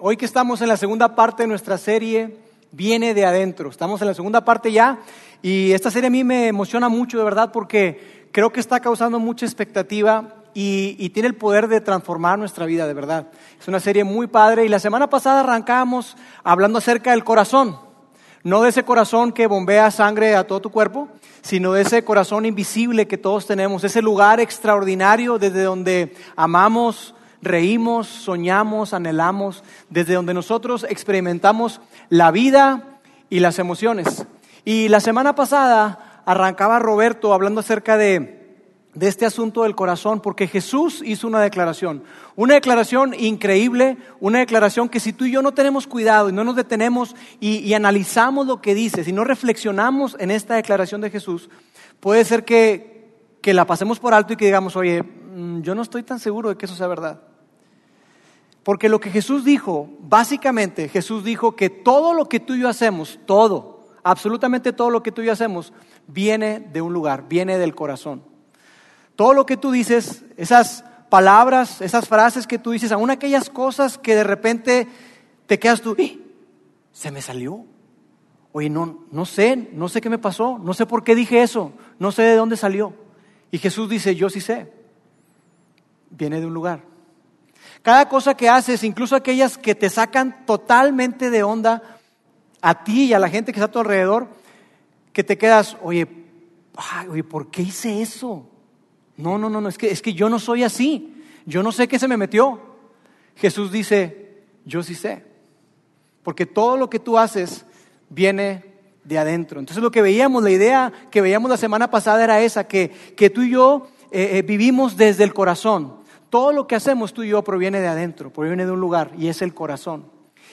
hoy que estamos en la segunda parte de nuestra serie, viene de adentro. Estamos en la segunda parte ya y esta serie a mí me emociona mucho, de verdad, porque creo que está causando mucha expectativa y, tiene el poder de transformar nuestra vida, de verdad. Es una serie muy padre y la semana pasada arrancamos hablando acerca del corazón. No de ese corazón que bombea sangre a todo tu cuerpo, sino de ese corazón invisible que todos tenemos, ese lugar extraordinario desde donde amamos, reímos, soñamos, anhelamos, desde donde nosotros experimentamos la vida y las emociones. Y la semana pasada arrancaba Roberto hablando acerca de, este asunto del corazón, porque Jesús hizo una declaración, una declaración increíble, una declaración que si tú y yo no tenemos cuidado y no nos detenemos y, y analizamos lo que dice, si no reflexionamos en esta declaración de Jesús, puede ser que, que la pasemos por alto y que digamos, oye, mm, yo no estoy tan seguro de que eso sea verdad. Porque lo que Jesús dijo, básicamente Jesús dijo que todo lo que tú y yo hacemos, todo, absolutamente todo lo que tú y yo hacemos, viene de un lugar, viene del corazón. Todo lo que tú dices, esas palabras, esas frases que tú dices, aún aquellas cosas que de repente te quedas tú, ¡Eh! se me salió. Oye, no, no sé, no sé qué me pasó, no sé por qué dije eso, no sé de dónde salió. Y Jesús dice, yo sí sé, viene de un lugar. Cada cosa que haces, incluso aquellas que te sacan totalmente de onda a ti y a la gente que está a tu alrededor, que te quedas, oye, oye, ¿por qué hice eso? No, no, no, no, es que, es que yo no soy así. Yo no sé qué se me metió. Jesús dice, yo sí sé. Porque todo lo que tú haces viene de adentro. Entonces lo que veíamos, la idea que veíamos la semana pasada era esa, que, que tú y yo eh, eh, vivimos desde el corazón. Todo lo que hacemos tú y yo proviene de adentro, proviene de un lugar y es el corazón.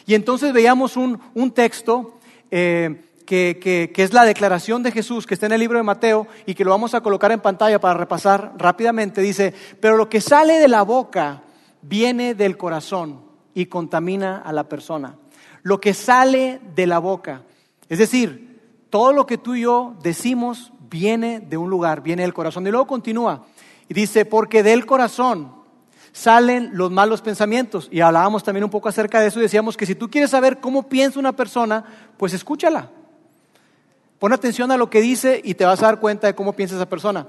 Y entonces veíamos un, texto eh, que, es la declaración de Jesús que está en el libro de Mateo y que lo vamos a colocar en pantalla para repasar rápidamente. Dice, pero lo que sale de la boca viene del corazón y contamina a la persona. Lo que sale de la boca. Es decir, todo lo que tú y yo decimos viene de un lugar, viene del corazón. Y luego continúa y dice, porque del corazón salen los malos pensamientos. Y hablábamos también un poco acerca de eso y decíamos que si tú quieres saber cómo piensa una persona, pues escúchala. Pon atención a lo que dice y te vas a dar cuenta de cómo piensa esa persona.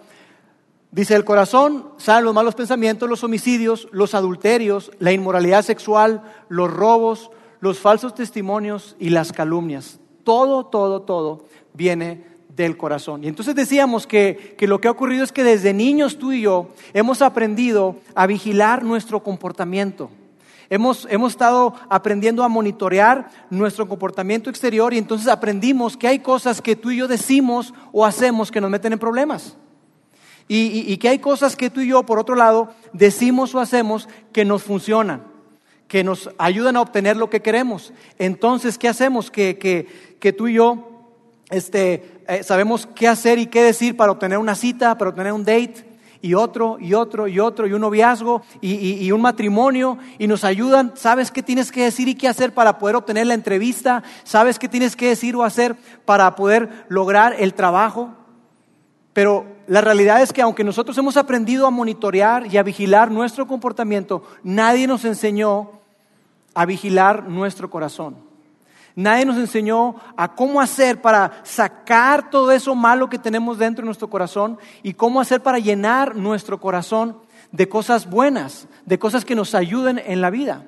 Dice, el corazón salen los malos pensamientos, los homicidios, los adulterios, la inmoralidad sexual, los robos, los falsos testimonios y las calumnias. Todo, todo, todo viene del corazón. Y entonces decíamos que, lo que ha ocurrido es que desde niños tú y yo hemos aprendido a vigilar nuestro comportamiento. Hemos, hemos, estado aprendiendo a monitorear nuestro comportamiento exterior y entonces aprendimos que hay cosas que tú y yo decimos o hacemos que nos meten en problemas. Y, que hay cosas que tú y yo, por otro lado, decimos o hacemos que nos funcionan, que nos ayudan a obtener lo que queremos. Entonces, ¿qué hacemos? Que, que, que tú y yo este, eh, sabemos qué hacer y qué decir para obtener una cita, para obtener un date, y otro, y otro, y otro, y un noviazgo, y, un matrimonio, y nos ayudan, sabes qué tienes que decir y qué hacer para poder obtener la entrevista, sabes qué tienes que decir o hacer para poder lograr el trabajo. Pero la realidad es que aunque nosotros hemos aprendido a monitorear y a vigilar nuestro comportamiento, nadie nos enseñó a vigilar nuestro corazón. Nadie nos enseñó a cómo hacer para sacar todo eso malo que tenemos dentro de nuestro corazón y cómo hacer para llenar nuestro corazón de cosas buenas, de cosas que nos ayuden en la vida.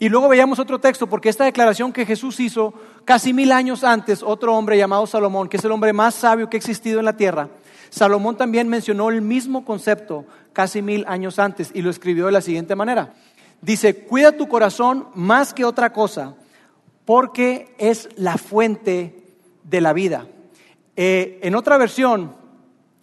Y luego veíamos otro texto, porque esta declaración que Jesús hizo casi mil años antes, otro hombre llamado Salomón, que es el hombre más sabio que ha existido en la tierra, Salomón también mencionó el mismo concepto casi mil años antes y lo escribió de la siguiente manera. Dice, cuida tu corazón más que otra cosa porque es la fuente de la vida. Eh, en otra versión,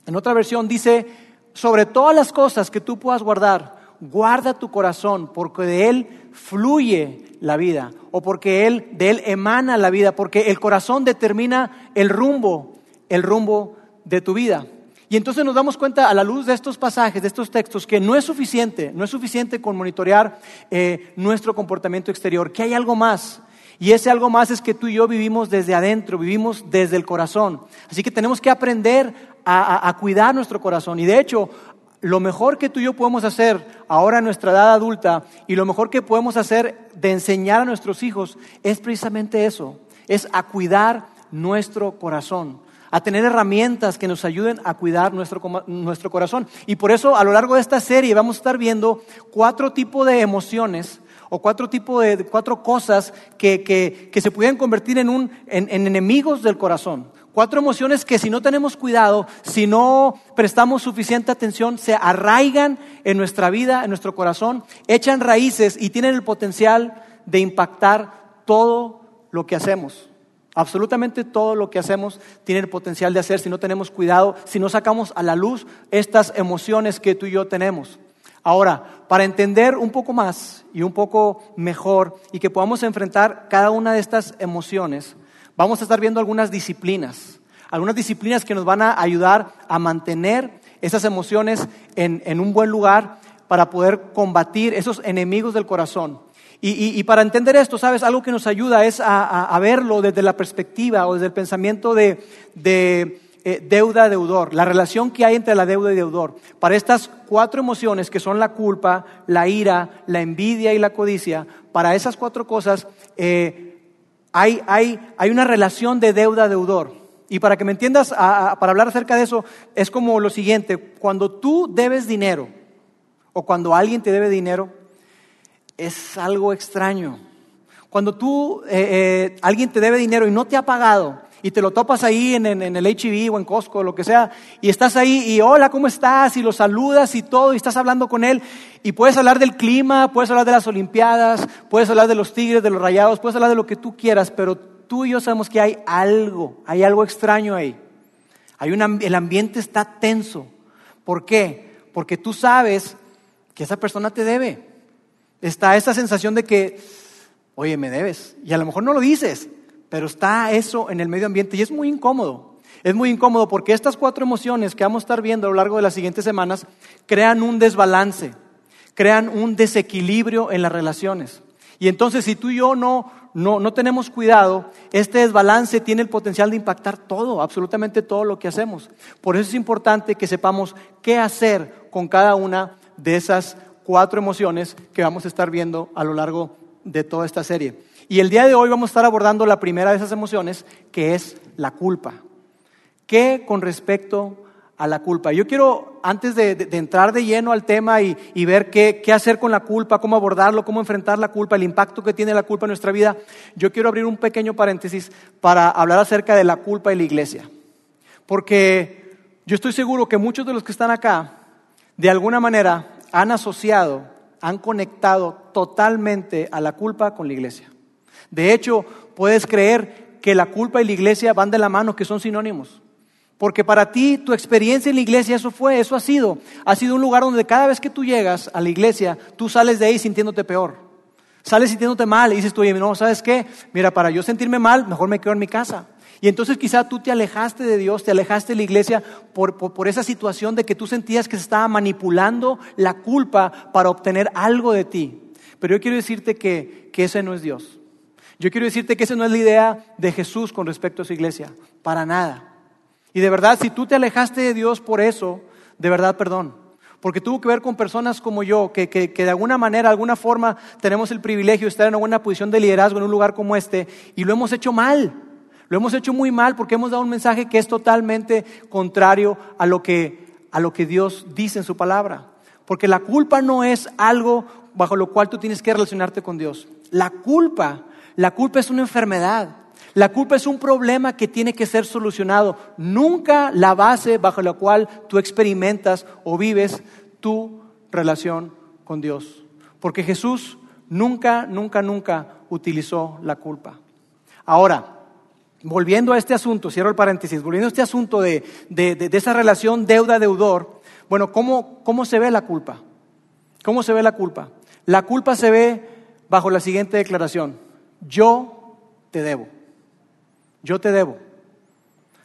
en otra versión dice, sobre todas las cosas que tú puedas guardar, guarda tu corazón, porque de él fluye la vida, o porque él, de él emana la vida, porque el corazón determina el rumbo, el rumbo de tu vida. Y entonces nos damos cuenta a la luz de estos pasajes, de estos textos, que no es suficiente, no es suficiente con monitorear eh, nuestro comportamiento exterior, que hay algo más, y ese algo más es que tú y yo vivimos desde adentro, vivimos desde el corazón. Así que tenemos que aprender a, cuidar nuestro corazón. Y de hecho, lo mejor que tú y yo podemos hacer ahora en nuestra edad adulta y lo mejor que podemos hacer de enseñar a nuestros hijos es precisamente eso, es a cuidar nuestro corazón, a tener herramientas que nos ayuden a cuidar nuestro, nuestro corazón. Y por eso a lo largo de esta serie vamos a estar viendo cuatro tipos de emociones o cuatro tipos de cuatro cosas que, que, se pueden convertir en, un, en enemigos del corazón. Cuatro emociones que si no tenemos cuidado, si no prestamos suficiente atención, se arraigan en nuestra vida, en nuestro corazón, echan raíces y tienen el potencial de impactar todo lo que hacemos. Absolutamente todo lo que hacemos tiene el potencial de hacer si no tenemos cuidado, si no sacamos a la luz estas emociones que tú y yo tenemos. Ahora, para entender un poco más y un poco mejor y que podamos enfrentar cada una de estas emociones, vamos a estar viendo algunas disciplinas, algunas disciplinas que nos van a ayudar a mantener esas emociones en, un buen lugar para poder combatir esos enemigos del corazón. Y, para entender esto, ¿sabes? Algo que nos ayuda es a, verlo desde la perspectiva o desde el pensamiento de, eh, deuda-deudor, la relación que hay entre la deuda y deudor. Para estas cuatro emociones que son la culpa, la ira, la envidia y la codicia, para esas cuatro cosas eh, hay, hay, hay una relación de deuda-deudor. Y para que me entiendas, para hablar acerca de eso, es como lo siguiente, cuando tú debes dinero o cuando alguien te debe dinero, es algo extraño. Cuando tú, eh, alguien te debe dinero y no te ha pagado, y te lo topas ahí en, en, el HB o en Costco, o lo que sea, y estás ahí y hola, ¿cómo estás? Y lo saludas y todo, y estás hablando con él, y puedes hablar del clima, puedes hablar de las Olimpiadas, puedes hablar de los Tigres, de los Rayados, puedes hablar de lo que tú quieras, pero tú y yo sabemos que hay algo, hay algo extraño ahí. Hay el ambiente está tenso. ¿Por qué? Porque tú sabes que esa persona te debe. Está esa sensación de que, oye, me debes. Y a lo mejor no lo dices, pero está eso en el medio ambiente y es muy incómodo. Es muy incómodo porque estas cuatro emociones que vamos a estar viendo a lo largo de las siguientes semanas crean un desbalance, crean un desequilibrio en las relaciones. Y entonces si tú y yo no, no, no tenemos cuidado, este desbalance tiene el potencial de impactar todo, absolutamente todo lo que hacemos. Por eso es importante que sepamos qué hacer con cada una de esas cuatro emociones que vamos a estar viendo a lo largo de toda esta serie. Y el día de hoy vamos a estar abordando la primera de esas emociones, que es la culpa. ¿Qué con respecto a la culpa? Yo quiero, antes de, entrar de lleno al tema y, ver qué, qué, hacer con la culpa, cómo abordarlo, cómo enfrentar la culpa, el impacto que tiene la culpa en nuestra vida, yo quiero abrir un pequeño paréntesis para hablar acerca de la culpa y la iglesia. Porque yo estoy seguro que muchos de los que están acá, de alguna manera, han asociado, han conectado totalmente a la culpa con la iglesia. De hecho, puedes creer que la culpa y la iglesia van de la mano, que son sinónimos. Porque para ti, tu experiencia en la iglesia, eso fue, eso ha sido. Ha sido un lugar donde cada vez que tú llegas a la iglesia, tú sales de ahí sintiéndote peor. Sales sintiéndote mal y dices tú, no, ¿sabes qué? Mira, para yo sentirme mal, mejor me quedo en mi casa. Y entonces quizá tú te alejaste de Dios, te alejaste de la iglesia por, por, esa situación de que tú sentías que se estaba manipulando la culpa para obtener algo de ti. Pero yo quiero decirte que, que ese no es Dios. Yo quiero decirte que esa no es la idea de Jesús con respecto a su iglesia, para nada. Y de verdad, si tú te alejaste de Dios por eso, de verdad, perdón. Porque tuvo que ver con personas como yo, que, que, de alguna manera, de alguna forma, tenemos el privilegio de estar en una buena posición de liderazgo en un lugar como este, y lo hemos hecho mal. Lo hemos hecho muy mal porque hemos dado un mensaje que es totalmente contrario a lo que, a lo que Dios dice en su palabra. Porque la culpa no es algo bajo lo cual tú tienes que relacionarte con Dios. La culpa la culpa es una enfermedad. La culpa es un problema que tiene que ser solucionado. Nunca la base bajo la cual tú experimentas o vives tu relación con Dios. Porque Jesús nunca, nunca, nunca utilizó la culpa. Ahora, volviendo a este asunto, cierro el paréntesis, volviendo a este asunto de, esa relación deuda-deudor, bueno, ¿cómo, ¿cómo se ve la culpa? ¿Cómo se ve la culpa? La culpa se ve bajo la siguiente declaración yo te debo. Yo te debo.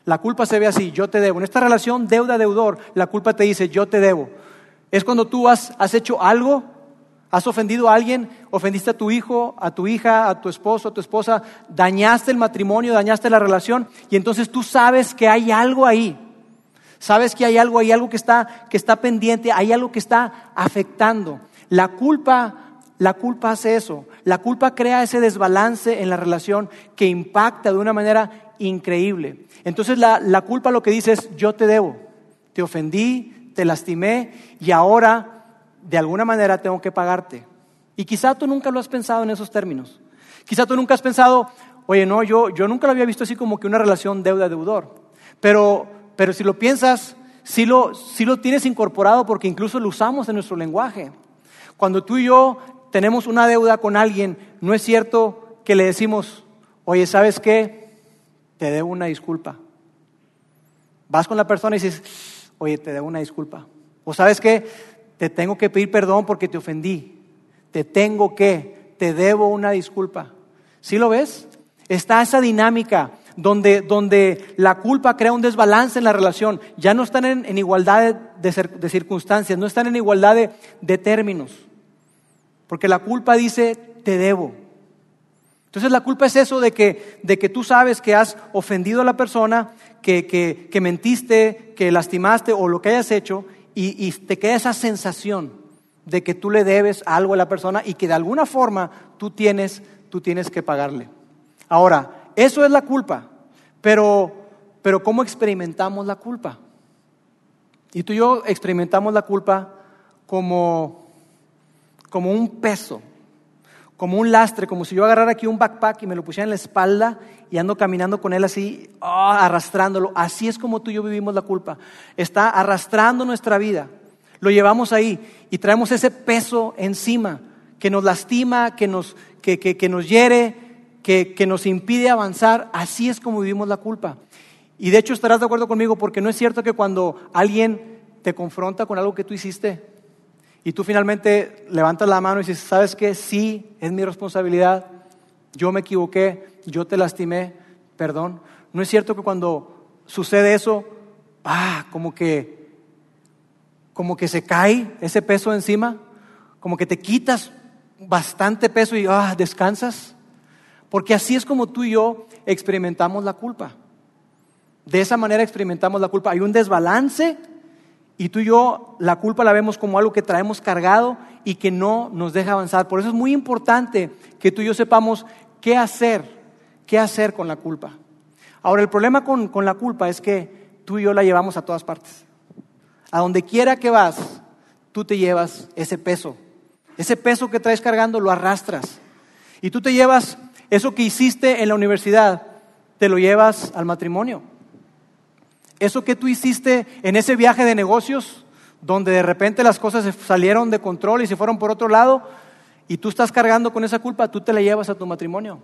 La culpa se ve así, yo te debo. En esta relación deuda-deudor, la culpa te dice, yo te debo. Es cuando tú has, has hecho algo, has ofendido a alguien, ofendiste a tu hijo, a tu hija, a tu esposo, a tu esposa, dañaste el matrimonio, dañaste la relación, y entonces tú sabes que hay algo ahí. Sabes que hay algo, hay algo que está, que está pendiente, hay algo que está afectando. La culpa, la culpa hace eso. La culpa crea ese desbalance en la relación que impacta de una manera increíble. Entonces la, la culpa lo que dice es, yo te debo, te ofendí, te lastimé y ahora de alguna manera tengo que pagarte. Y quizá tú nunca lo has pensado en esos términos. Quizá tú nunca has pensado, oye, no, yo, yo nunca lo había visto así como que una relación deuda-deudor. Pero, pero si lo piensas, sí lo, sí lo tienes incorporado porque incluso lo usamos en nuestro lenguaje. Cuando tú y yo tenemos una deuda con alguien, no es cierto que le decimos, oye, ¿sabes qué? Te debo una disculpa. Vas con la persona y dices, oye, te debo una disculpa. O sabes qué? Te tengo que pedir perdón porque te ofendí. Te tengo que, te debo una disculpa. ¿Sí lo ves? Está esa dinámica donde, donde la culpa crea un desbalance en la relación. Ya no están en, igualdad de, circunstancias, no están en igualdad de, términos. Porque la culpa dice, te debo. Entonces la culpa es eso de que, de que tú sabes que has ofendido a la persona, que, que, mentiste, que lastimaste o lo que hayas hecho y, y, te queda esa sensación de que tú le debes algo a la persona y que de alguna forma tú tienes, tú tienes que pagarle. Ahora, eso es la culpa, pero, pero ¿cómo experimentamos la culpa? Y tú y yo experimentamos la culpa como, como un peso, como un lastre, como si yo agarrara aquí un backpack y me lo pusiera en la espalda y ando caminando con él así, ah, arrastrándolo. Así es como tú y yo vivimos la culpa. Está arrastrando nuestra vida. Lo llevamos ahí y traemos ese peso encima que nos lastima, que nos, que, que nos hiere, que, nos impide avanzar, así es como vivimos la culpa. Y de hecho estarás de acuerdo conmigo porque no es cierto que cuando alguien te confronta con algo que tú hiciste y tú finalmente levantas la mano y dices, ¿sabes qué? Sí, es mi responsabilidad, yo me equivoqué, yo te lastimé, perdón. No es cierto que cuando sucede eso, ah, como que como que se cae ese peso encima, como que te quitas bastante peso y ah, descansas. Porque así es como tú y yo experimentamos la culpa. De esa manera experimentamos la culpa. Hay un desbalance y tú y yo la culpa la vemos como algo que traemos cargado y que no nos deja avanzar. Por eso es muy importante que tú y yo sepamos qué hacer, qué hacer con la culpa. Ahora, el problema con, con la culpa es que tú y yo la llevamos a todas partes. A donde quiera que vas, tú te llevas ese peso. Ese peso que traes cargando lo arrastras. Y tú te llevas eso que hiciste en la universidad, te lo llevas al matrimonio. Eso que tú hiciste en ese viaje de negocios, donde de repente las cosas se salieron de control y se fueron por otro lado, y tú estás cargando con esa culpa, tú te la llevas a tu matrimonio.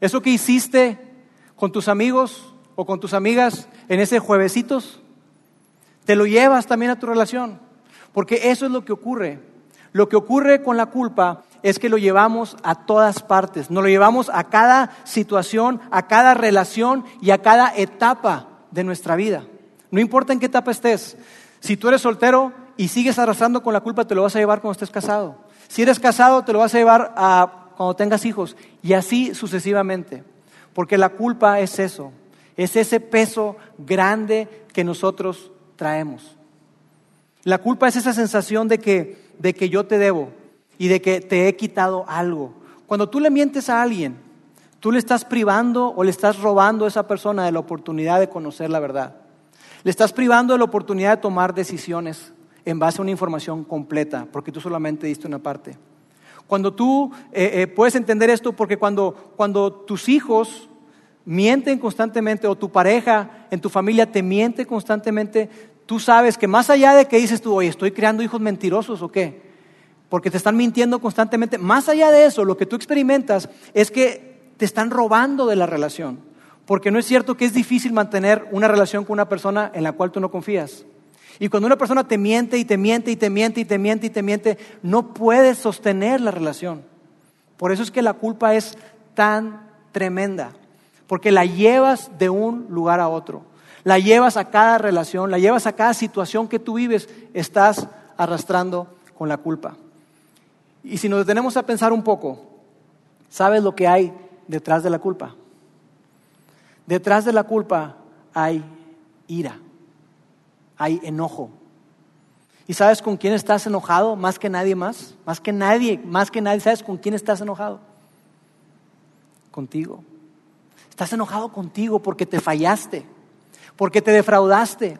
Eso que hiciste con tus amigos o con tus amigas en ese juevesitos, te lo llevas también a tu relación. Porque eso es lo que ocurre. Lo que ocurre con la culpa es que lo llevamos a todas partes, nos lo llevamos a cada situación, a cada relación y a cada etapa de nuestra vida. No importa en qué etapa estés, si tú eres soltero y sigues arrastrando con la culpa, te lo vas a llevar cuando estés casado. Si eres casado, te lo vas a llevar a cuando tengas hijos y así sucesivamente. Porque la culpa es eso, es ese peso grande que nosotros traemos. La culpa es esa sensación de que, de que yo te debo, y de que te he quitado algo. Cuando tú le mientes a alguien, tú le estás privando o le estás robando a esa persona de la oportunidad de conocer la verdad. Le estás privando de la oportunidad de tomar decisiones en base a una información completa, porque tú solamente diste una parte. Cuando tú eh, eh, puedes entender esto, porque cuando, cuando tus hijos mienten constantemente o tu pareja en tu familia te miente constantemente, tú sabes que más allá de que dices tú, oye, estoy creando hijos mentirosos o qué, porque te están mintiendo constantemente. Más allá de eso, lo que tú experimentas es que te están robando de la relación. Porque no es cierto que es difícil mantener una relación con una persona en la cual tú no confías. Y cuando una persona te miente y te miente y te miente y te miente y te miente, no puedes sostener la relación. Por eso es que la culpa es tan tremenda. Porque la llevas de un lugar a otro. La llevas a cada relación, la llevas a cada situación que tú vives, estás arrastrando con la culpa. Y si nos detenemos a pensar un poco, ¿sabes lo que hay detrás de la culpa? Detrás de la culpa hay ira. hay enojo. ¿Y sabes con quién estás enojado más que nadie más? Más que nadie, más que nadie. ¿Sabes con quién estás enojado? Contigo. Estás enojado contigo porque te fallaste, porque te defraudaste.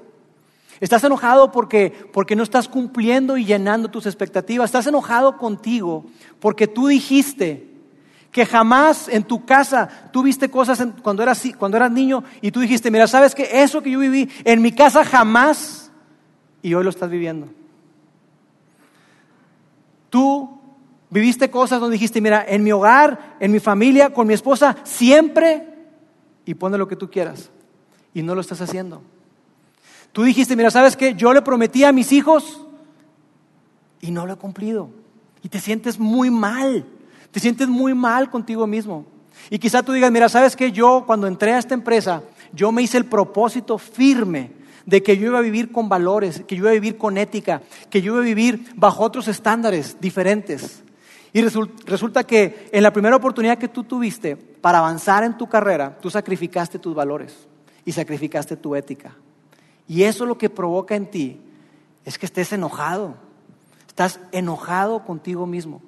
Estás enojado porque, porque no estás cumpliendo y llenando tus expectativas. Estás enojado contigo porque tú dijiste que jamás en tu casa tú viste cosas cuando, eras, cuando eras niño y tú dijiste, mira, ¿sabes que Eso que yo viví en mi casa jamás y hoy lo estás viviendo. Tú viviste cosas donde dijiste, mira, en mi hogar, en mi familia, con mi esposa, siempre, y pone lo que tú quieras, y no lo estás haciendo. Tú dijiste, mira, ¿sabes qué? Yo le prometí a mis hijos y no lo he cumplido. Y te sientes muy mal. Te sientes muy mal contigo mismo. Y quizá tú digas, mira, ¿sabes qué? Yo cuando entré a esta empresa, yo me hice el propósito firme de que yo iba a vivir con valores, que yo iba a vivir con ética, que yo iba a vivir bajo otros estándares diferentes. Y resulta que en la primera oportunidad que tú tuviste para avanzar en tu carrera, tú sacrificaste tus valores y sacrificaste tu ética. Y eso lo que provoca en ti es que estés enojado. Estás enojado contigo mismo.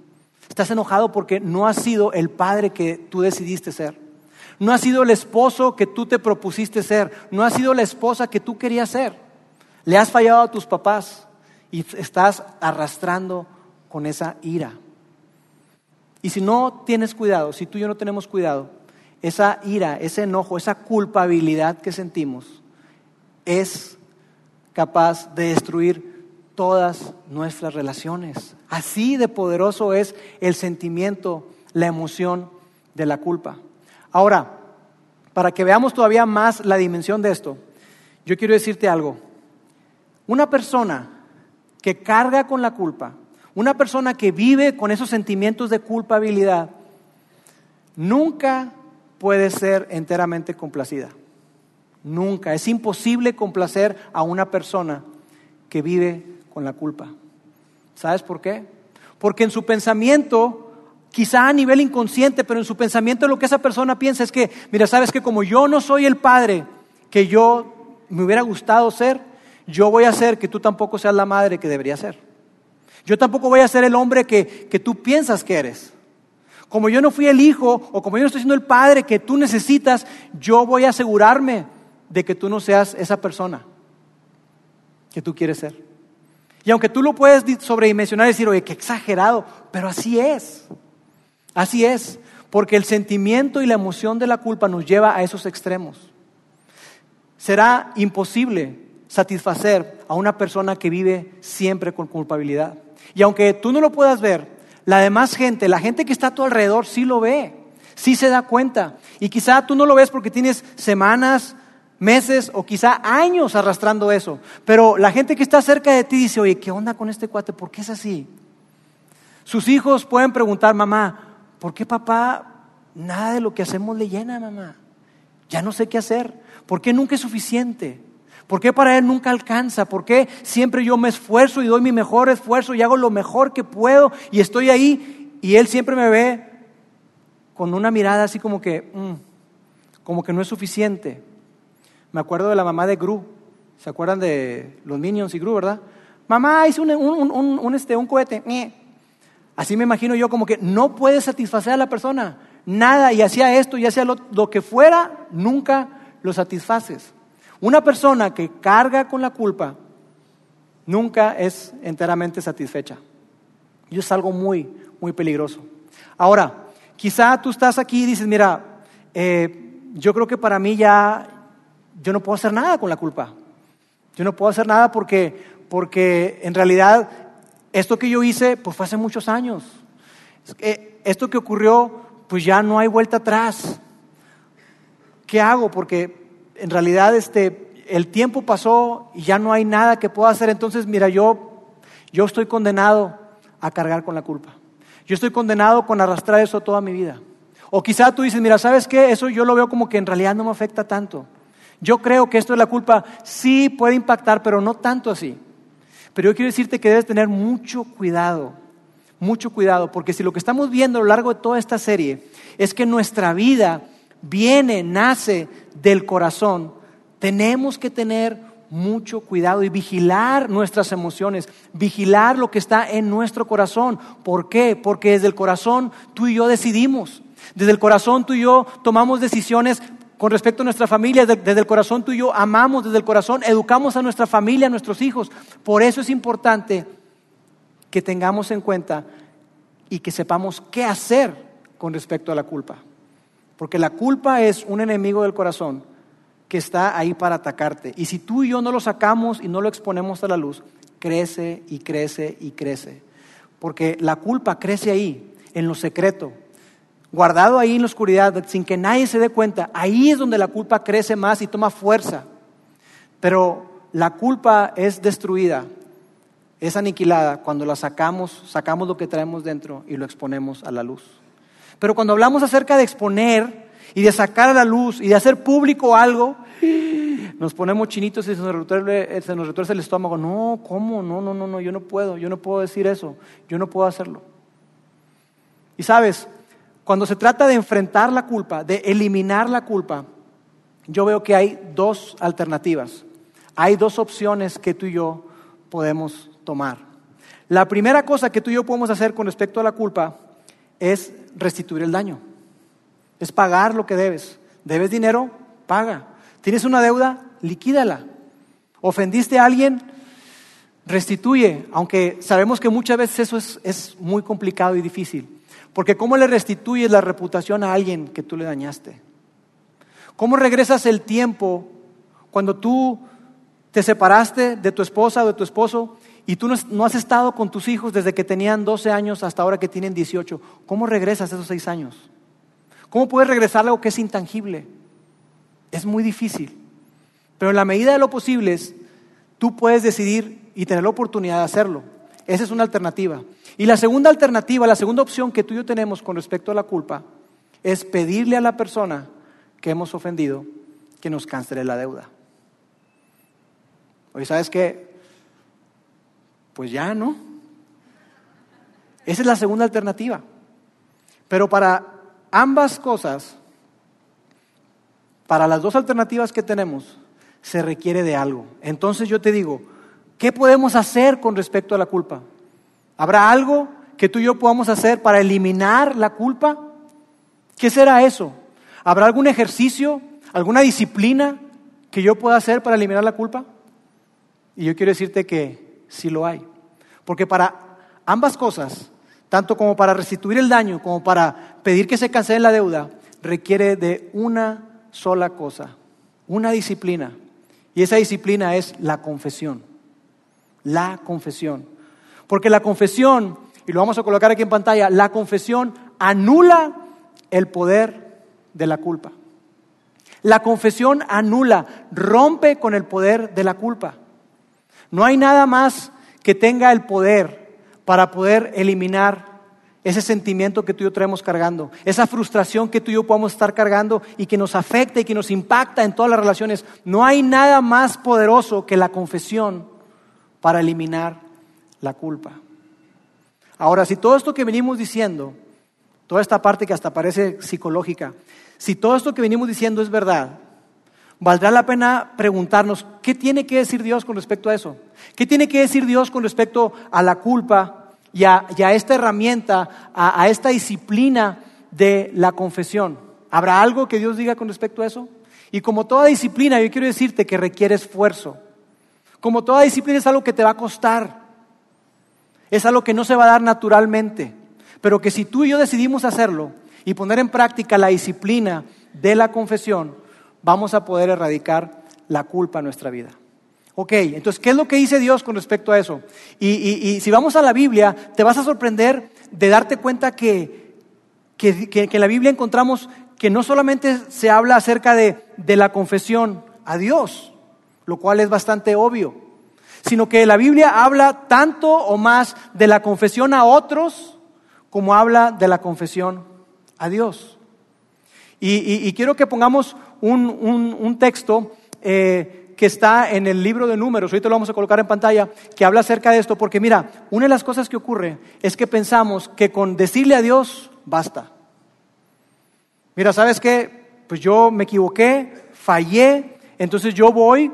Estás enojado porque no has sido el padre que tú decidiste ser. No has sido el esposo que tú te propusiste ser. No has sido la esposa que tú querías ser. Le has fallado a tus papás y estás arrastrando con esa ira. Y si no tienes cuidado, si tú y yo no tenemos cuidado, esa ira, ese enojo, esa culpabilidad que sentimos es capaz de destruir todas nuestras relaciones. Así de poderoso es el sentimiento, la emoción de la culpa. Ahora, para que veamos todavía más la dimensión de esto, yo quiero decirte algo. Una persona que carga con la culpa, una persona que vive con esos sentimientos de culpabilidad, nunca puede ser enteramente complacida. Nunca. Es imposible complacer a una persona que vive con la culpa. ¿Sabes por qué? Porque en su pensamiento, quizá a nivel inconsciente, pero en su pensamiento lo que esa persona piensa es que, mira, sabes que como yo no soy el padre que yo me hubiera gustado ser, yo voy a hacer que tú tampoco seas la madre que debería ser. Yo tampoco voy a ser el hombre que, que tú piensas que eres. Como yo no fui el hijo o como yo no estoy siendo el padre que tú necesitas, yo voy a asegurarme de que tú no seas esa persona que tú quieres ser. Y aunque tú lo puedes sobredimensionar y decir, oye, qué exagerado, pero así es. Así es. Porque el sentimiento y la emoción de la culpa nos lleva a esos extremos. Será imposible satisfacer a una persona que vive siempre con culpabilidad. Y aunque tú no lo puedas ver, la demás gente, la gente que está a tu alrededor sí lo ve, sí se da cuenta. Y quizá tú no lo ves porque tienes semanas, meses o quizá años arrastrando eso. Pero la gente que está cerca de ti dice, oye, ¿qué onda con este cuate? ¿Por qué es así? Sus hijos pueden preguntar, mamá, ¿por qué papá nada de lo que hacemos le llena, mamá? Ya no sé qué hacer. ¿Por qué nunca es suficiente? ¿Por qué para él nunca alcanza? ¿Por qué siempre yo me esfuerzo y doy mi mejor esfuerzo y hago lo mejor que puedo y estoy ahí y él siempre me ve con una mirada así como que, mm, como que no es suficiente? Me acuerdo de la mamá de Gru. ¿Se acuerdan de los Minions y Gru, verdad? Mamá, hice un, un, este, un cohete. Así me imagino yo como que no puede satisfacer a la persona. Nada, y hacía esto y hacía lo, lo que fuera, nunca lo satisfaces. Una persona que carga con la culpa nunca es enteramente satisfecha. Y es algo muy, muy peligroso. Ahora, quizá tú estás aquí y dices, mira, eh, yo creo que para mí ya, yo no puedo hacer nada con la culpa. Yo no puedo hacer nada porque, porque en realidad esto que yo hice pues fue hace muchos años. Esto que ocurrió pues ya no hay vuelta atrás. ¿Qué hago? Porque en realidad este, el tiempo pasó y ya no hay nada que pueda hacer. Entonces, mira, yo, yo estoy condenado a cargar con la culpa. Yo estoy condenado con arrastrar eso toda mi vida. O quizá tú dices, mira, ¿sabes qué? Eso yo lo veo como que en realidad no me afecta tanto. Yo creo que esto de la culpa sí puede impactar, pero no tanto así. Pero yo quiero decirte que debes tener mucho cuidado, mucho cuidado, porque si lo que estamos viendo a lo largo de toda esta serie es que nuestra vida viene, nace del corazón, tenemos que tener mucho cuidado y vigilar nuestras emociones, vigilar lo que está en nuestro corazón. ¿Por qué? Porque desde el corazón tú y yo decidimos. Desde el corazón tú y yo tomamos decisiones con respecto a nuestra familia, desde el corazón tú y yo amamos, desde el corazón educamos a nuestra familia, a nuestros hijos. Por eso es importante que tengamos en cuenta y que sepamos qué hacer con respecto a la culpa. Porque la culpa es un enemigo del corazón que está ahí para atacarte. Y si tú y yo no lo sacamos y no lo exponemos a la luz, crece y crece y crece. Porque la culpa crece ahí, en lo secreto, guardado ahí en la oscuridad, sin que nadie se dé cuenta. Ahí es donde la culpa crece más y toma fuerza. Pero la culpa es destruida, es aniquilada cuando la sacamos, sacamos lo que traemos dentro y lo exponemos a la luz. Pero cuando hablamos acerca de exponer, y de sacar a la luz y de hacer público algo, nos ponemos chinitos y se nos retuerce, el estómago. No, ¿cómo? No, no, no, no, yo no puedo, yo no puedo decir eso, yo no puedo hacerlo. Y sabes, cuando se trata de enfrentar la culpa, de eliminar la culpa, yo veo que hay dos alternativas, hay dos opciones que tú y yo podemos tomar. La primera cosa que tú y yo podemos hacer con respecto a la culpa es restituir el daño es pagar lo que debes. ¿Debes dinero? Paga. ¿Tienes una deuda? Liquídala. ¿Ofendiste a alguien? Restituye, aunque sabemos que muchas veces eso es, es muy complicado y difícil. Porque ¿cómo le restituyes la reputación a alguien que tú le dañaste? ¿Cómo regresas el tiempo cuando tú te separaste de tu esposa o de tu esposo y tú no has estado con tus hijos desde que tenían 12 años hasta ahora que tienen 18? ¿Cómo regresas esos seis años? ¿Cómo puedes regresar algo que es intangible? Es muy difícil. Pero en la medida de lo posible, tú puedes decidir y tener la oportunidad de hacerlo. Esa es una alternativa. Y la segunda alternativa, la segunda opción que tú y yo tenemos con respecto a la culpa, es pedirle a la persona que hemos ofendido que nos cancele la deuda. Oye, ¿sabes qué? Pues ya, ¿no? Esa es la segunda alternativa. Pero para ambas cosas, para las dos alternativas que tenemos, se requiere de algo. Entonces yo te digo, ¿qué podemos hacer con respecto a la culpa? ¿Habrá algo que tú y yo podamos hacer para eliminar la culpa? ¿Qué será eso? ¿Habrá algún ejercicio, alguna disciplina que yo pueda hacer para eliminar la culpa? Y yo quiero decirte que sí lo hay. Porque para ambas cosas tanto como para restituir el daño, como para pedir que se cancele la deuda, requiere de una sola cosa, una disciplina. Y esa disciplina es la confesión. La confesión. Porque la confesión, y lo vamos a colocar aquí en pantalla, la confesión anula el poder de la culpa. La confesión anula, rompe con el poder de la culpa. No hay nada más que tenga el poder para poder eliminar ese sentimiento que tú y yo traemos cargando, esa frustración que tú y yo podemos estar cargando y que nos afecta y que nos impacta en todas las relaciones. No hay nada más poderoso que la confesión para eliminar la culpa. Ahora, si todo esto que venimos diciendo, toda esta parte que hasta parece psicológica, si todo esto que venimos diciendo es verdad, valdrá la pena preguntarnos, ¿qué tiene que decir Dios con respecto a eso? ¿Qué tiene que decir Dios con respecto a la culpa y a, esta herramienta, a, esta disciplina de la confesión? ¿Habrá algo que Dios diga con respecto a eso? Y como toda disciplina, yo quiero decirte que requiere esfuerzo. Como toda disciplina es algo que te va a costar. Es algo que no se va a dar naturalmente. Pero que si tú y yo decidimos hacerlo y poner en práctica la disciplina de la confesión, vamos a poder erradicar la culpa en nuestra vida. Ok, entonces, ¿qué es lo que dice Dios con respecto a eso? Y, si vamos a la Biblia, te vas a sorprender de darte cuenta que, que, en la Biblia encontramos que no solamente se habla acerca de, de la confesión a Dios, lo cual es bastante obvio, sino que la Biblia habla tanto o más de la confesión a otros como habla de la confesión a Dios. Y, quiero que pongamos un, texto eh, que está en el libro de números, ahorita lo vamos a colocar en pantalla, que habla acerca de esto, porque mira, una de las cosas que ocurre es que pensamos que con decirle a Dios basta. Mira, ¿sabes qué? Pues yo me equivoqué, fallé, entonces yo voy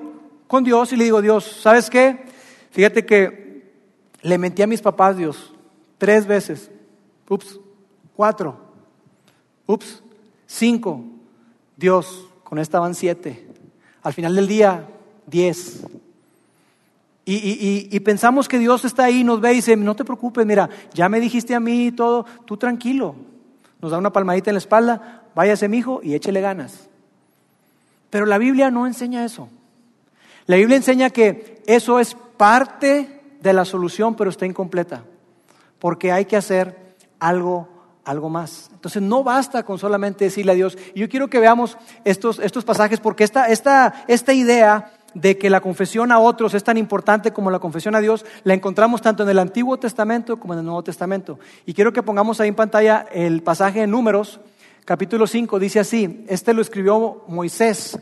con Dios y le digo, Dios, ¿sabes qué? Fíjate que le mentí a mis papás, Dios, tres veces. Ups, cuatro. Ups, cinco. Dios, con esta van siete. Al final del día, diez. Y, pensamos que Dios está ahí, nos ve y dice, no te preocupes, mira, ya me dijiste a mí todo, tú tranquilo. Nos da una palmadita en la espalda, váyase mi hijo y échele ganas. Pero la Biblia no enseña eso. La Biblia enseña que eso es parte de la solución, pero está incompleta, porque hay que hacer algo, algo más. Entonces no basta con solamente decirle a Dios. Yo quiero que veamos estos, estos pasajes, porque esta, esta, esta idea de que la confesión a otros es tan importante como la confesión a Dios, la encontramos tanto en el Antiguo Testamento como en el Nuevo Testamento. Y quiero que pongamos ahí en pantalla el pasaje de Números, capítulo 5, dice así, este lo escribió Moisés.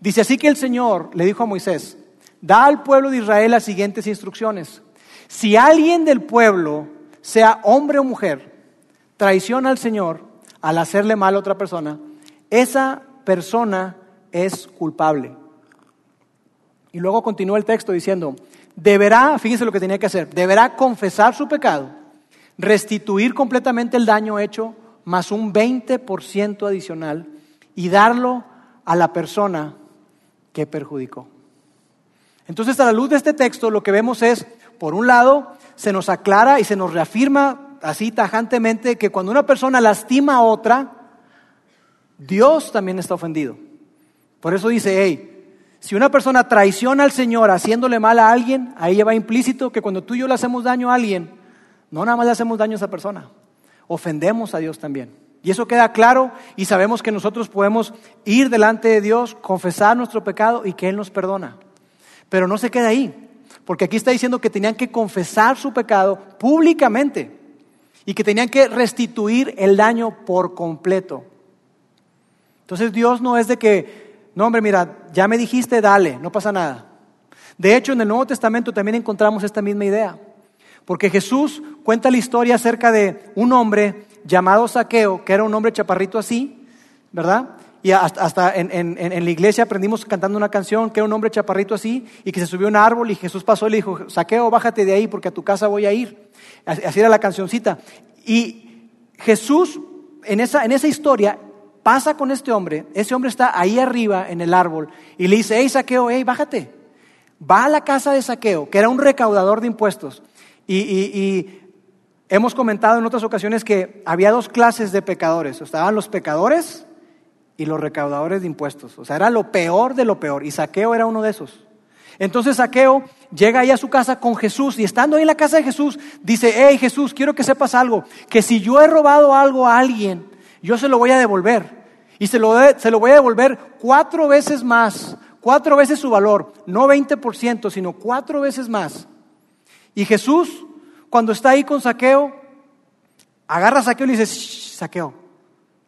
Dice así que el Señor le dijo a Moisés, da al pueblo de Israel las siguientes instrucciones. Si alguien del pueblo, sea hombre o mujer, traiciona al Señor al hacerle mal a otra persona, esa persona es culpable. Y luego continúa el texto diciendo, deberá, fíjense lo que tenía que hacer, deberá confesar su pecado, restituir completamente el daño hecho, más un 20% adicional, y darlo a la persona que perjudicó. Entonces, a la luz de este texto, lo que vemos es, por un lado, se nos aclara y se nos reafirma así tajantemente que cuando una persona lastima a otra, Dios también está ofendido. Por eso dice, hey, si una persona traiciona al Señor haciéndole mal a alguien, ahí ya va implícito que cuando tú y yo le hacemos daño a alguien, no nada más le hacemos daño a esa persona, ofendemos a Dios también. Y eso queda claro y sabemos que nosotros podemos ir delante de Dios, confesar nuestro pecado y que Él nos perdona. Pero no se queda ahí, porque aquí está diciendo que tenían que confesar su pecado públicamente y que tenían que restituir el daño por completo. Entonces Dios no es de que no, hombre, mira, ya me dijiste, dale, no pasa nada. De hecho, en el Nuevo Testamento también encontramos esta misma idea. Porque Jesús cuenta la historia acerca de un hombre llamado Saqueo, que era un hombre chaparrito así, ¿verdad? Y hasta, en, la iglesia aprendimos cantando una canción que era un hombre chaparrito así y que se subió a un árbol y Jesús pasó y le dijo, Saqueo, bájate de ahí porque a tu casa voy a ir. Así era la cancioncita. Y Jesús, en esa, en esa historia, pasa con este hombre, ese hombre está ahí arriba en el árbol y le dice, hey saqueo, hey, bájate. Va a la casa de saqueo, que era un recaudador de impuestos. Y, hemos comentado en otras ocasiones que había dos clases de pecadores. Estaban los pecadores y los recaudadores de impuestos. O sea, era lo peor de lo peor. Y saqueo era uno de esos. Entonces Saqueo llega ahí a su casa con Jesús y estando ahí en la casa de Jesús, dice, hey Jesús, quiero que sepas algo, que si yo he robado algo a alguien, yo se lo voy a devolver. Y se lo, se lo voy a devolver cuatro veces más, cuatro veces su valor, no 20%, sino cuatro veces más. Y Jesús, cuando está ahí con Saqueo, agarra a Saqueo y le dice, Saqueo,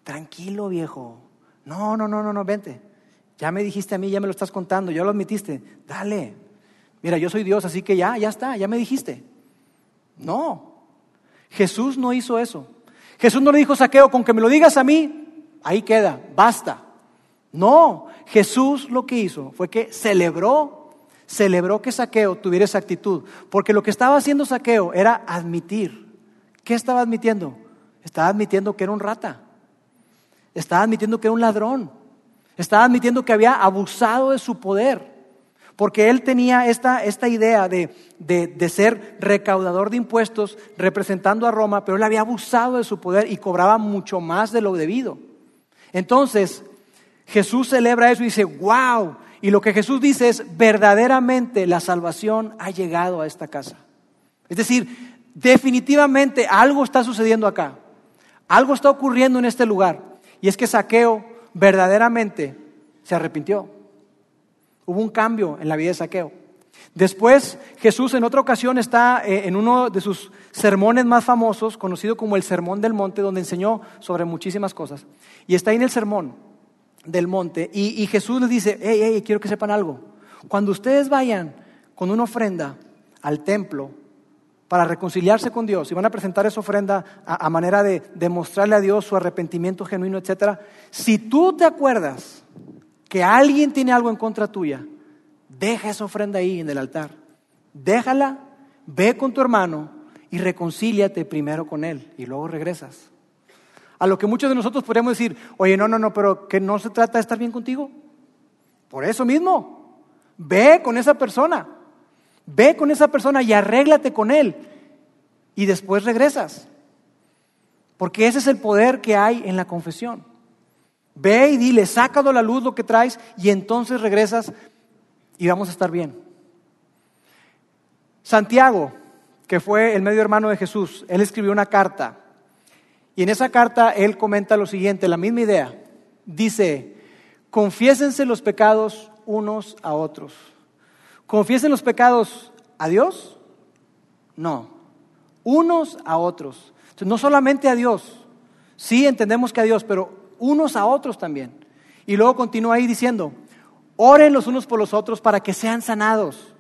tranquilo viejo, no, no, no, no, no, vente. Ya me dijiste a mí, ya me lo estás contando, ya lo admitiste, dale. Mira, yo soy Dios, así que ya, ya está, ya me dijiste. No, Jesús no hizo eso. Jesús no le dijo, Saqueo, con que me lo digas a mí, ahí queda, basta. No, Jesús lo que hizo fue que celebró, celebró que Saqueo tuviera esa actitud, porque lo que estaba haciendo Saqueo era admitir. ¿Qué estaba admitiendo? Estaba admitiendo que era un rata, estaba admitiendo que era un ladrón, estaba admitiendo que había abusado de su poder, porque él tenía esta, esta idea de, de, de, ser recaudador de impuestos representando a Roma, pero él había abusado de su poder y cobraba mucho más de lo debido. Entonces, Jesús celebra eso y dice, wow. Y lo que Jesús dice es, verdaderamente la salvación ha llegado a esta casa. Es decir, definitivamente algo está sucediendo acá. Algo está ocurriendo en este lugar. Y es que Saqueo verdaderamente se arrepintió. Hubo un cambio en la vida de Saqueo. Después Jesús en otra ocasión está eh, en uno de sus sermones más famosos, conocido como el Sermón del Monte, donde enseñó sobre muchísimas cosas. Y está ahí en el Sermón del Monte y, Jesús les dice, hey, hey, quiero que sepan algo. Cuando ustedes vayan con una ofrenda al templo para reconciliarse con Dios y van a presentar esa ofrenda a, a manera de demostrarle a Dios su arrepentimiento genuino, etc., si tú te acuerdas que alguien tiene algo en contra tuya, Deja esa ofrenda ahí en el altar. Déjala, ve con tu hermano y reconcíliate primero con él y luego regresas. A lo que muchos de nosotros podríamos decir, oye, no, no, no, pero que no se trata de estar bien contigo. Por eso mismo, ve con esa persona, ve con esa persona y arréglate con él y después regresas. Porque ese es el poder que hay en la confesión. Ve y dile, sácalo a la luz lo que traes y entonces regresas y vamos a estar bien. Santiago, que fue el medio hermano de Jesús, él escribió una carta y en esa carta él comenta lo siguiente, la misma idea. Dice, confiésense los pecados unos a otros. ¿Confiesen los pecados a Dios? No, unos a otros. no solamente a Dios, sí entendemos que a Dios, pero unos a otros también. Y luego continúa ahí diciendo, oren los unos por los otros para que sean sanados.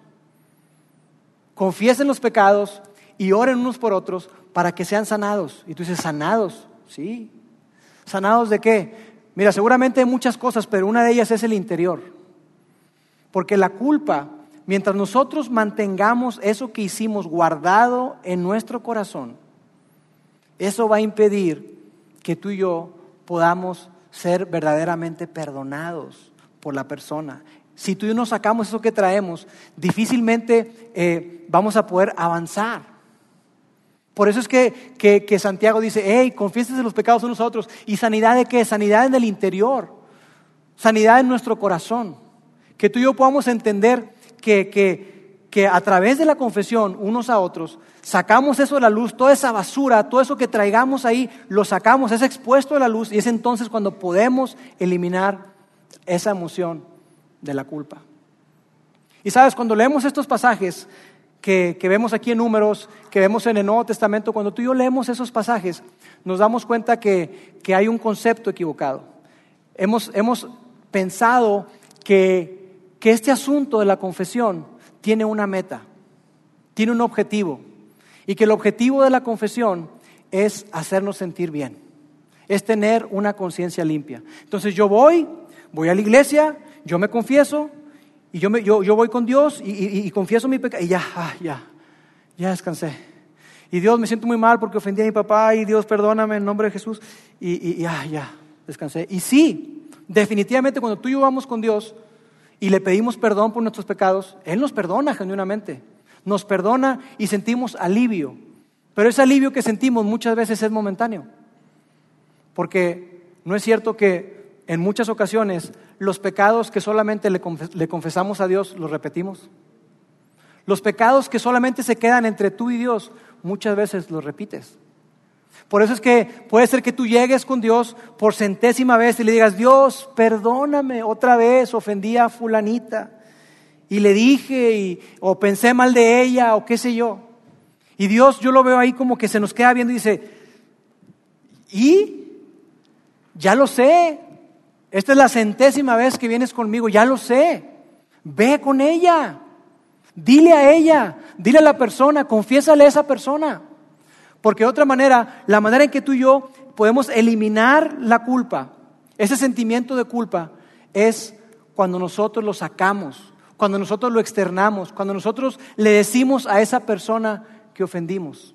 Confiesen los pecados y oren unos por otros para que sean sanados. Y tú dices, ¿sanados? Sí. ¿Sanados de qué? Mira, seguramente hay muchas cosas, pero una de ellas es el interior. Porque la culpa, mientras nosotros mantengamos eso que hicimos guardado en nuestro corazón, eso va a impedir que tú y yo podamos ser verdaderamente perdonados por la persona. Si tú y yo no sacamos eso que traemos, difícilmente eh, vamos a poder avanzar. Por eso es que, que, Santiago dice, hey, confiésense los pecados unos a otros. ¿Y sanidad de qué? Sanidad en el interior, sanidad en nuestro corazón. Que tú y yo podamos entender que, que, que a través de la confesión unos a otros, sacamos eso de la luz, toda esa basura, todo eso que traigamos ahí, lo sacamos, es expuesto a la luz y es entonces cuando podemos eliminar esa emoción de la culpa. Y sabes, cuando leemos estos pasajes, que, vemos aquí en números, que vemos en el Nuevo Testamento, cuando tú y yo leemos esos pasajes, nos damos cuenta que, hay un concepto equivocado. Hemos, hemos pensado que, que este asunto de la confesión tiene una meta, tiene un objetivo, y que el objetivo de la confesión es hacernos sentir bien, es tener una conciencia limpia. Entonces yo voy, voy a la iglesia, yo me confieso, y yo, me, yo, yo voy con Dios y, confieso mi pecado y ya, ah, ya, ya descansé. Y Dios, me siento muy mal porque ofendí a mi papá y Dios, perdóname en nombre de Jesús. Y, y ya, ya, descansé. Y sí, definitivamente cuando tú y yo vamos con Dios y le pedimos perdón por nuestros pecados, Él nos perdona genuinamente. Nos perdona y sentimos alivio. Pero ese alivio que sentimos muchas veces es momentáneo. Porque no es cierto que en muchas ocasiones los pecados que solamente le, confesamos a Dios los repetimos. Los pecados que solamente se quedan entre tú y Dios, muchas veces los repites. Por eso es que puede ser que tú llegues con Dios por centésima vez y le digas, Dios, perdóname, otra vez ofendí a fulanita y le dije y, o pensé mal de ella o qué sé yo. Y Dios yo lo veo ahí como que se nos queda viendo y dice, ¿y? Ya lo sé, esta es la centésima vez que vienes conmigo, ya lo sé. Ve con ella. Dile a ella, dile a la persona, confiésale a esa persona. Porque de otra manera, la manera en que tú y yo podemos eliminar la culpa, ese sentimiento de culpa, es cuando nosotros lo sacamos, cuando nosotros lo externamos, cuando nosotros le decimos a esa persona que ofendimos,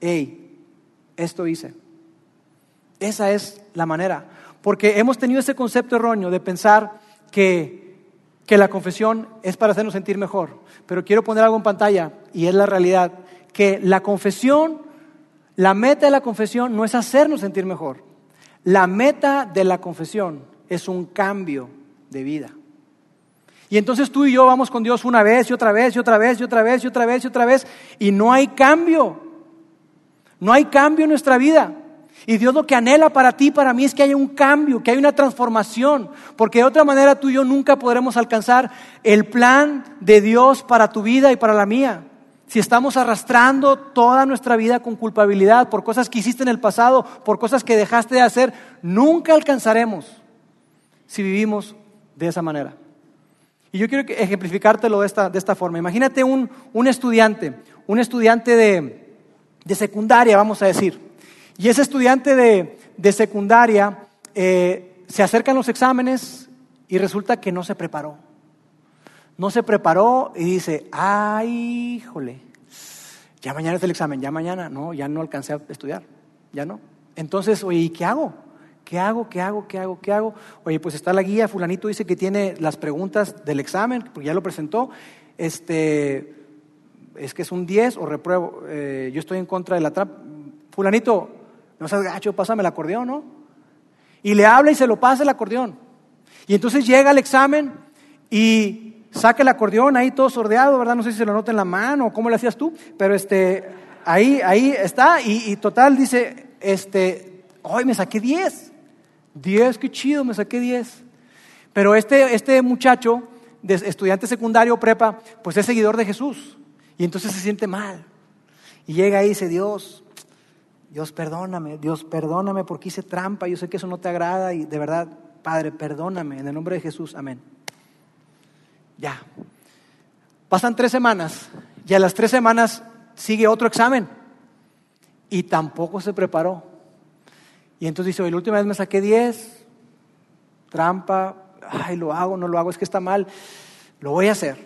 hey, esto hice. Esa es la manera. Porque hemos tenido ese concepto erróneo de pensar que, que la confesión es para hacernos sentir mejor. Pero quiero poner algo en pantalla y es la realidad, que la confesión, la meta de la confesión no es hacernos sentir mejor. La meta de la confesión es un cambio de vida. Y entonces tú y yo vamos con Dios una vez y otra vez y otra vez y otra vez y otra vez y otra vez y no hay cambio. No hay cambio en nuestra vida. Y Dios lo que anhela para ti, para mí, es que haya un cambio, que haya una transformación, porque de otra manera tú y yo nunca podremos alcanzar el plan de Dios para tu vida y para la mía. Si estamos arrastrando toda nuestra vida con culpabilidad por cosas que hiciste en el pasado, por cosas que dejaste de hacer, nunca alcanzaremos si vivimos de esa manera. Y yo quiero ejemplificártelo de esta, forma. Imagínate un, un estudiante, un estudiante de, de secundaria, vamos a decir y ese estudiante de, secundaria eh, se acercan los exámenes y resulta que no se preparó. no se preparó y dice, ay, híjole, ya mañana es el examen, ya mañana, no, ya no alcancé a estudiar, ya no. Entonces, oye, ¿y qué hago? ¿Qué hago? ¿Qué hago? ¿Qué hago? ¿Qué hago? Oye, pues está la guía, fulanito dice que tiene las preguntas del examen, porque ya lo presentó. Este, es que es un 10 o repruebo. Eh, yo estoy en contra de la trampa. Fulanito, no seas gacho, pásame el acordeón, ¿no? Y le habla y se lo pasa el acordeón. Y entonces llega al examen y saca el acordeón ahí todo sordeado, ¿verdad? No sé si se lo nota en la mano o cómo le hacías tú, pero este, ahí, ahí está y, total dice, este, hoy me saqué 10. 10, qué chido, me saqué 10. Pero este, este muchacho, de estudiante secundario prepa, pues es seguidor de Jesús. Y entonces se siente mal. Y llega ahí y dice, Dios, Dios perdóname, Dios perdóname porque hice trampa, yo sé que eso no te agrada y de verdad, Padre, perdóname en el nombre de Jesús, amén. Ya. Pasan tres semanas y a las tres semanas sigue otro examen y tampoco se preparó. Y entonces dice, la última vez me saqué diez, trampa, ay, lo hago, no lo hago, es que está mal, lo voy a hacer.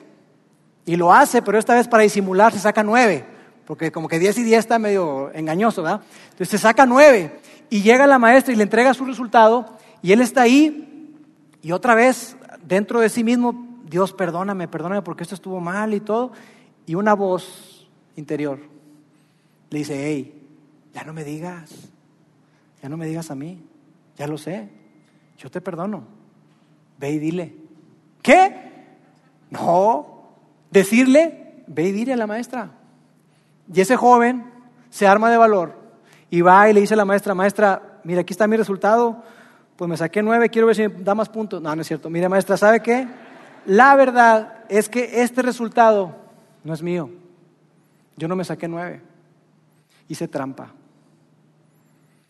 Y lo hace, pero esta vez para disimular se saca nueve porque como que 10 y 10 está medio engañoso, ¿verdad? Entonces se saca 9 y llega la maestra y le entrega su resultado y él está ahí y otra vez dentro de sí mismo, Dios perdóname, perdóname porque esto estuvo mal y todo. Y una voz interior le dice, hey, ya no me digas, ya no me digas a mí, ya lo sé, yo te perdono, ve y dile. ¿Qué? No, decirle, ve y dile a la maestra. Y ese joven se arma de valor y va y le dice a la maestra, maestra, mira, aquí está mi resultado, pues me saqué nueve, quiero ver si me da más puntos. No, no es cierto. Mira, maestra, ¿sabe qué? La verdad es que este resultado no es mío. Yo no me saqué nueve. Hice trampa.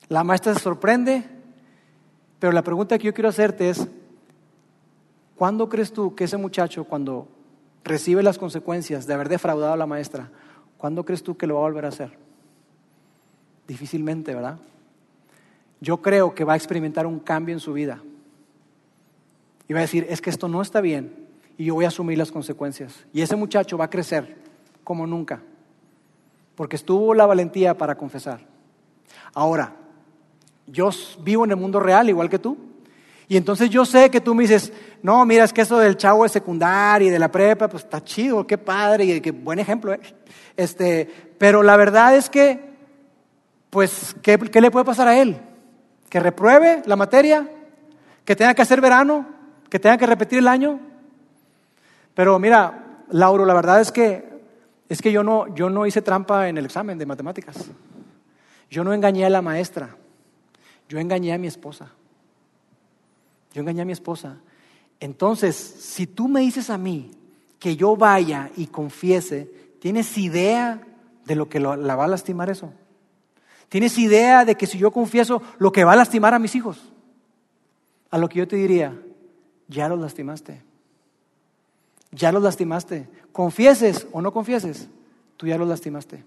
La maestra se sorprende, pero la pregunta que yo quiero hacerte es, ¿cuándo crees tú que ese muchacho, cuando recibe las consecuencias de haber defraudado a la maestra, ¿Cuándo crees tú que lo va a volver a hacer? Difícilmente, ¿verdad? Yo creo que va a experimentar un cambio en su vida. Y va a decir, es que esto no está bien y yo voy a asumir las consecuencias. Y ese muchacho va a crecer como nunca, porque estuvo la valentía para confesar. Ahora, yo vivo en el mundo real igual que tú. Y entonces yo sé que tú me dices, no, mira, es que eso del chavo de secundaria y de la prepa, pues está chido, qué padre y qué buen ejemplo. ¿eh? Este, pero la verdad es que, pues, ¿qué, ¿qué le puede pasar a él? ¿Que repruebe la materia? ¿Que tenga que hacer verano? ¿Que tenga que repetir el año? Pero mira, Lauro, la verdad es que, es que yo, no, yo no hice trampa en el examen de matemáticas. Yo no engañé a la maestra. Yo engañé a mi esposa. Yo engañé a mi esposa. Entonces, si tú me dices a mí que yo vaya y confiese, ¿tienes idea de lo que la va a lastimar eso? ¿Tienes idea de que si yo confieso lo que va a lastimar a mis hijos? A lo que yo te diría, ya los lastimaste. Ya los lastimaste. Confieses o no confieses, tú ya los lastimaste.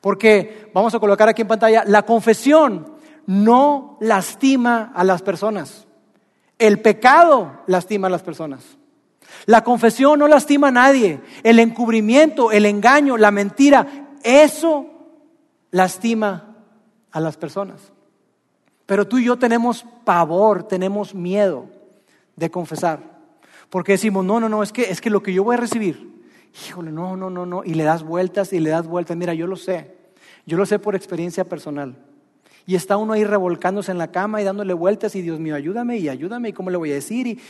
Porque, vamos a colocar aquí en pantalla, la confesión no lastima a las personas. El pecado lastima a las personas. La confesión no lastima a nadie. El encubrimiento, el engaño, la mentira, eso lastima a las personas. Pero tú y yo tenemos pavor, tenemos miedo de confesar. Porque decimos, no, no, no, es que, es que lo que yo voy a recibir, híjole, no, no, no, no. Y le das vueltas y le das vueltas. Mira, yo lo sé. Yo lo sé por experiencia personal. Y está uno ahí revolcándose en la cama y dándole vueltas y Dios mío, ayúdame y ayúdame y cómo le voy a decir. Y,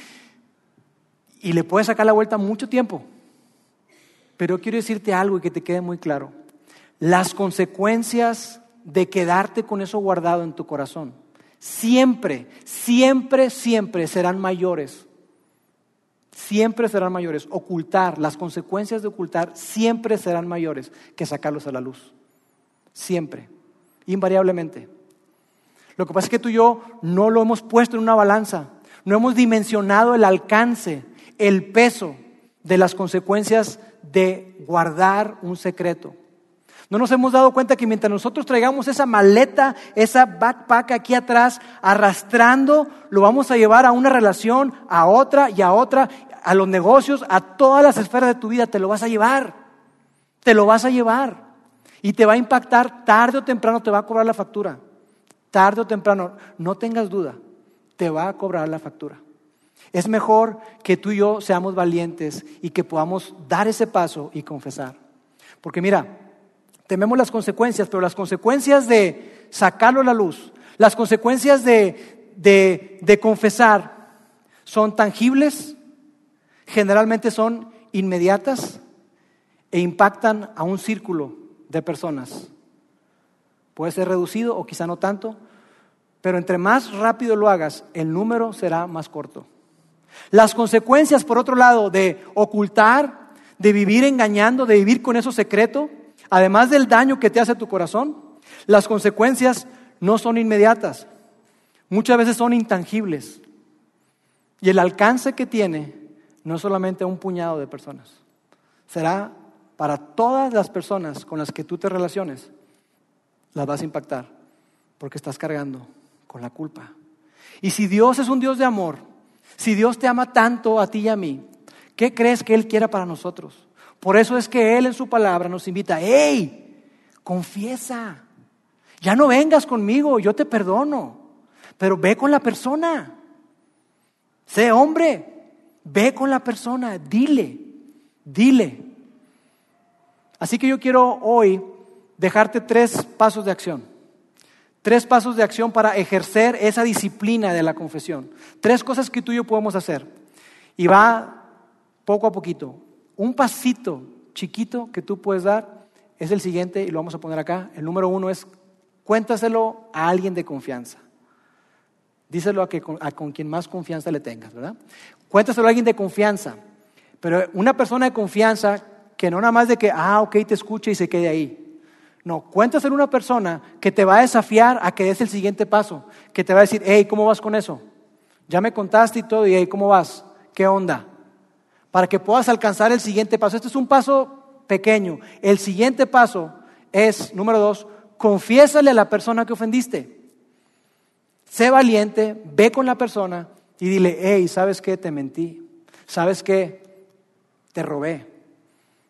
y le puede sacar la vuelta mucho tiempo. Pero quiero decirte algo y que te quede muy claro. Las consecuencias de quedarte con eso guardado en tu corazón siempre, siempre, siempre serán mayores. Siempre serán mayores. Ocultar, las consecuencias de ocultar siempre serán mayores que sacarlos a la luz. Siempre, invariablemente. Lo que pasa es que tú y yo no lo hemos puesto en una balanza, no hemos dimensionado el alcance, el peso de las consecuencias de guardar un secreto. No nos hemos dado cuenta que mientras nosotros traigamos esa maleta, esa backpack aquí atrás, arrastrando, lo vamos a llevar a una relación, a otra y a otra, a los negocios, a todas las esferas de tu vida, te lo vas a llevar. Te lo vas a llevar. Y te va a impactar tarde o temprano, te va a cobrar la factura. Tarde o temprano, no tengas duda, te va a cobrar la factura. Es mejor que tú y yo seamos valientes y que podamos dar ese paso y confesar. Porque mira, tememos las consecuencias, pero las consecuencias de sacarlo a la luz, las consecuencias de, de, confesar son tangibles, generalmente son inmediatas e impactan a un círculo de personas. Puede ser reducido o quizá no tanto, pero entre más rápido lo hagas, el número será más corto. Las consecuencias, por otro lado, de ocultar, de vivir engañando, de vivir con eso secreto, además del daño que te hace tu corazón, las consecuencias no son inmediatas, muchas veces son intangibles. Y el alcance que tiene no es solamente a un puñado de personas, será para todas las personas con las que tú te relaciones, las vas a impactar, porque estás cargando con la culpa. Y si Dios es un Dios de amor, si Dios te ama tanto a ti y a mí, ¿qué crees que Él quiera para nosotros? Por eso es que Él en su palabra nos invita, ¡hey! Confiesa. Ya no vengas conmigo, yo te perdono. Pero ve con la persona. Sé hombre, ve con la persona, dile, dile. Así que yo quiero hoy dejarte tres pasos de acción. Tres pasos de acción para ejercer esa disciplina de la confesión. Tres cosas que tú y yo podemos hacer. Y va poco a poquito. Un pasito chiquito que tú puedes dar es el siguiente y lo vamos a poner acá. El número uno es cuéntaselo a alguien de confianza. Díselo a, que, a con quien más confianza le tengas, ¿verdad? Cuéntaselo a alguien de confianza. Pero una persona de confianza que no nada más de que, ah, ok, te escuche y se quede ahí. No, cuéntaselo a una persona que te va a desafiar a que des el siguiente paso, que te va a decir, hey, ¿cómo vas con eso? Ya me contaste y todo, y hey, ¿cómo vas? ¿Qué onda? Para que puedas alcanzar el siguiente paso. Este es un paso pequeño. El siguiente paso es, número dos, confiésale a la persona que ofendiste. Sé valiente, ve con la persona y dile, hey, ¿sabes qué? Te mentí. ¿Sabes qué? Te robé.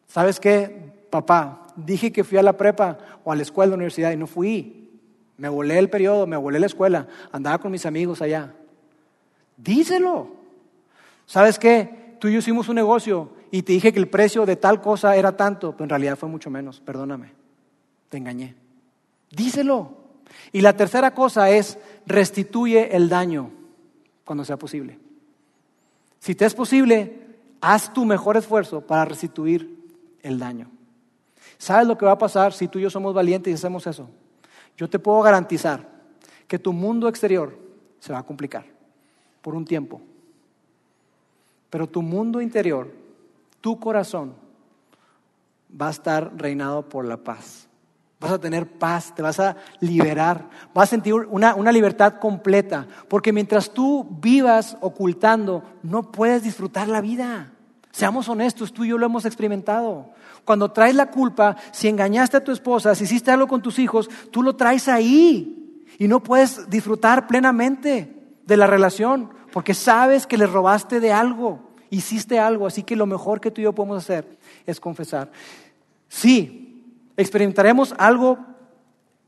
¿Sabes qué? Papá, dije que fui a la prepa o a la escuela, a la universidad y no fui. Me volé el periodo, me volé la escuela, andaba con mis amigos allá. Díselo. ¿Sabes qué? Tú y yo hicimos un negocio y te dije que el precio de tal cosa era tanto, pero en realidad fue mucho menos. Perdóname. Te engañé. Díselo. Y la tercera cosa es restituye el daño cuando sea posible. Si te es posible, haz tu mejor esfuerzo para restituir el daño. ¿Sabes lo que va a pasar si tú y yo somos valientes y hacemos eso? Yo te puedo garantizar que tu mundo exterior se va a complicar por un tiempo. Pero tu mundo interior, tu corazón, va a estar reinado por la paz. Vas a tener paz, te vas a liberar, vas a sentir una, libertad completa, porque mientras tú vivas ocultando, no puedes disfrutar la vida. Seamos honestos, tú y yo lo hemos experimentado. Cuando traes la culpa, si engañaste a tu esposa, si hiciste algo con tus hijos, tú lo traes ahí y no puedes disfrutar plenamente de la relación, porque sabes que le robaste de algo, hiciste algo, así que lo mejor que tú y yo podemos hacer es confesar. Sí, Experimentaremos algo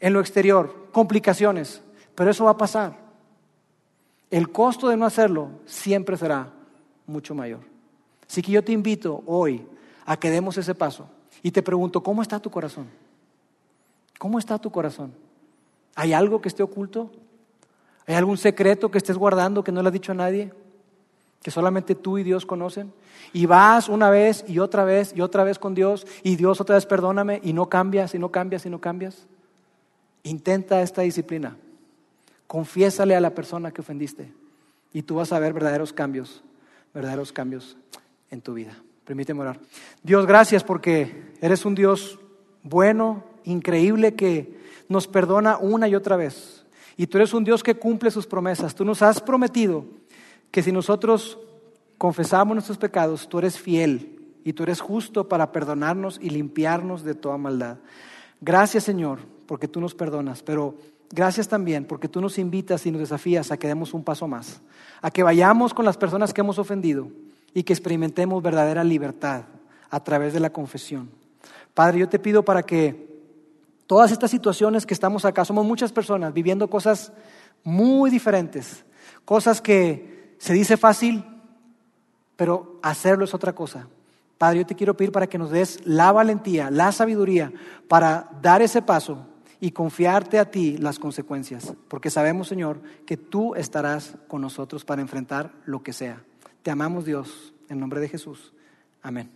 en lo exterior, complicaciones, pero eso va a pasar. El costo de no hacerlo siempre será mucho mayor. Así que yo te invito hoy a que demos ese paso y te pregunto, ¿cómo está tu corazón? ¿Cómo está tu corazón? ¿Hay algo que esté oculto? ¿Hay algún secreto que estés guardando que no le has dicho a nadie? que solamente tú y Dios conocen. Y vas una vez y otra vez y otra vez con Dios y Dios otra vez perdóname y no cambias y no cambias y no cambias. Intenta esta disciplina. Confiésale a la persona que ofendiste y tú vas a ver verdaderos cambios, verdaderos cambios en tu vida. Permíteme orar. Dios, gracias porque eres un Dios bueno, increíble que nos perdona una y otra vez. Y tú eres un Dios que cumple sus promesas. Tú nos has prometido que si nosotros confesamos nuestros pecados, tú eres fiel y tú eres justo para perdonarnos y limpiarnos de toda maldad. Gracias Señor, porque tú nos perdonas, pero gracias también porque tú nos invitas y nos desafías a que demos un paso más, a que vayamos con las personas que hemos ofendido y que experimentemos verdadera libertad a través de la confesión. Padre, yo te pido para que todas estas situaciones que estamos acá, somos muchas personas viviendo cosas muy diferentes, cosas que se dice fácil, pero hacerlo es otra cosa. Padre, yo te quiero pedir para que nos des la valentía, la sabiduría para dar ese paso y confiarte a ti las consecuencias, porque sabemos, Señor, que tú estarás con nosotros para enfrentar lo que sea. Te amamos, Dios, en nombre de Jesús. Amén.